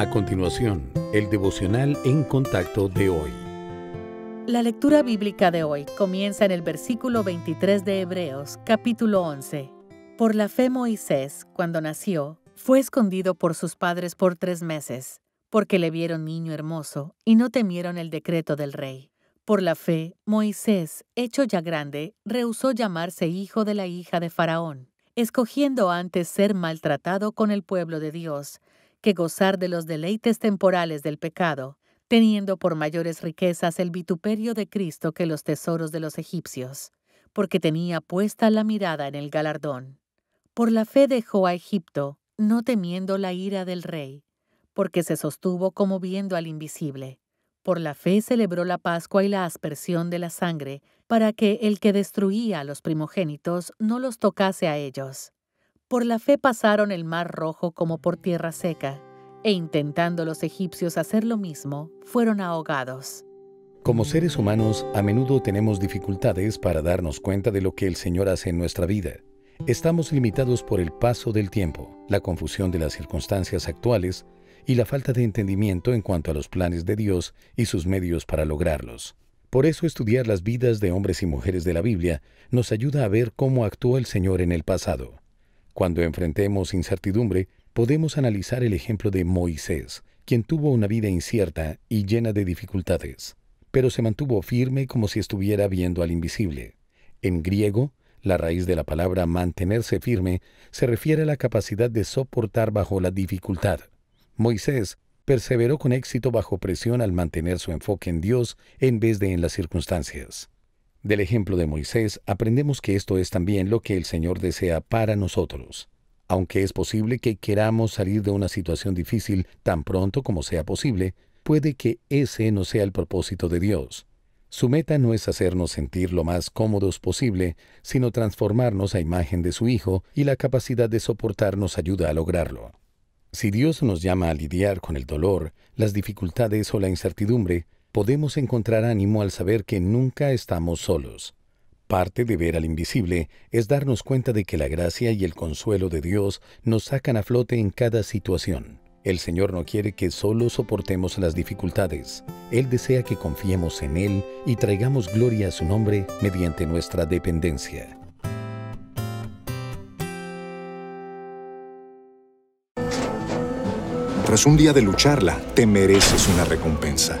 A continuación, el devocional en contacto de hoy. La lectura bíblica de hoy comienza en el versículo 23 de Hebreos, capítulo 11. Por la fe Moisés, cuando nació, fue escondido por sus padres por tres meses, porque le vieron niño hermoso y no temieron el decreto del rey. Por la fe, Moisés, hecho ya grande, rehusó llamarse hijo de la hija de Faraón, escogiendo antes ser maltratado con el pueblo de Dios, que gozar de los deleites temporales del pecado, teniendo por mayores riquezas el vituperio de Cristo que los tesoros de los egipcios, porque tenía puesta la mirada en el galardón. Por la fe dejó a Egipto, no temiendo la ira del rey, porque se sostuvo como viendo al invisible. Por la fe celebró la Pascua y la aspersión de la sangre, para que el que destruía a los primogénitos no los tocase a ellos. Por la fe pasaron el mar rojo como por tierra seca, e intentando los egipcios hacer lo mismo, fueron ahogados. Como seres humanos, a menudo tenemos dificultades para darnos cuenta de lo que el Señor hace en nuestra vida. Estamos limitados por el paso del tiempo, la confusión de las circunstancias actuales y la falta de entendimiento en cuanto a los planes de Dios y sus medios para lograrlos. Por eso estudiar las vidas de hombres y mujeres de la Biblia nos ayuda a ver cómo actuó el Señor en el pasado. Cuando enfrentemos incertidumbre, podemos analizar el ejemplo de Moisés, quien tuvo una vida incierta y llena de dificultades, pero se mantuvo firme como si estuviera viendo al invisible. En griego, la raíz de la palabra mantenerse firme se refiere a la capacidad de soportar bajo la dificultad. Moisés perseveró con éxito bajo presión al mantener su enfoque en Dios en vez de en las circunstancias. Del ejemplo de Moisés aprendemos que esto es también lo que el Señor desea para nosotros. Aunque es posible que queramos salir de una situación difícil tan pronto como sea posible, puede que ese no sea el propósito de Dios. Su meta no es hacernos sentir lo más cómodos posible, sino transformarnos a imagen de su Hijo y la capacidad de soportar nos ayuda a lograrlo. Si Dios nos llama a lidiar con el dolor, las dificultades o la incertidumbre, podemos encontrar ánimo al saber que nunca estamos solos. Parte de ver al invisible es darnos cuenta de que la gracia y el consuelo de Dios nos sacan a flote en cada situación. El Señor no quiere que solo soportemos las dificultades. Él desea que confiemos en Él y traigamos gloria a su nombre mediante nuestra dependencia. Tras un día de lucharla, te mereces una recompensa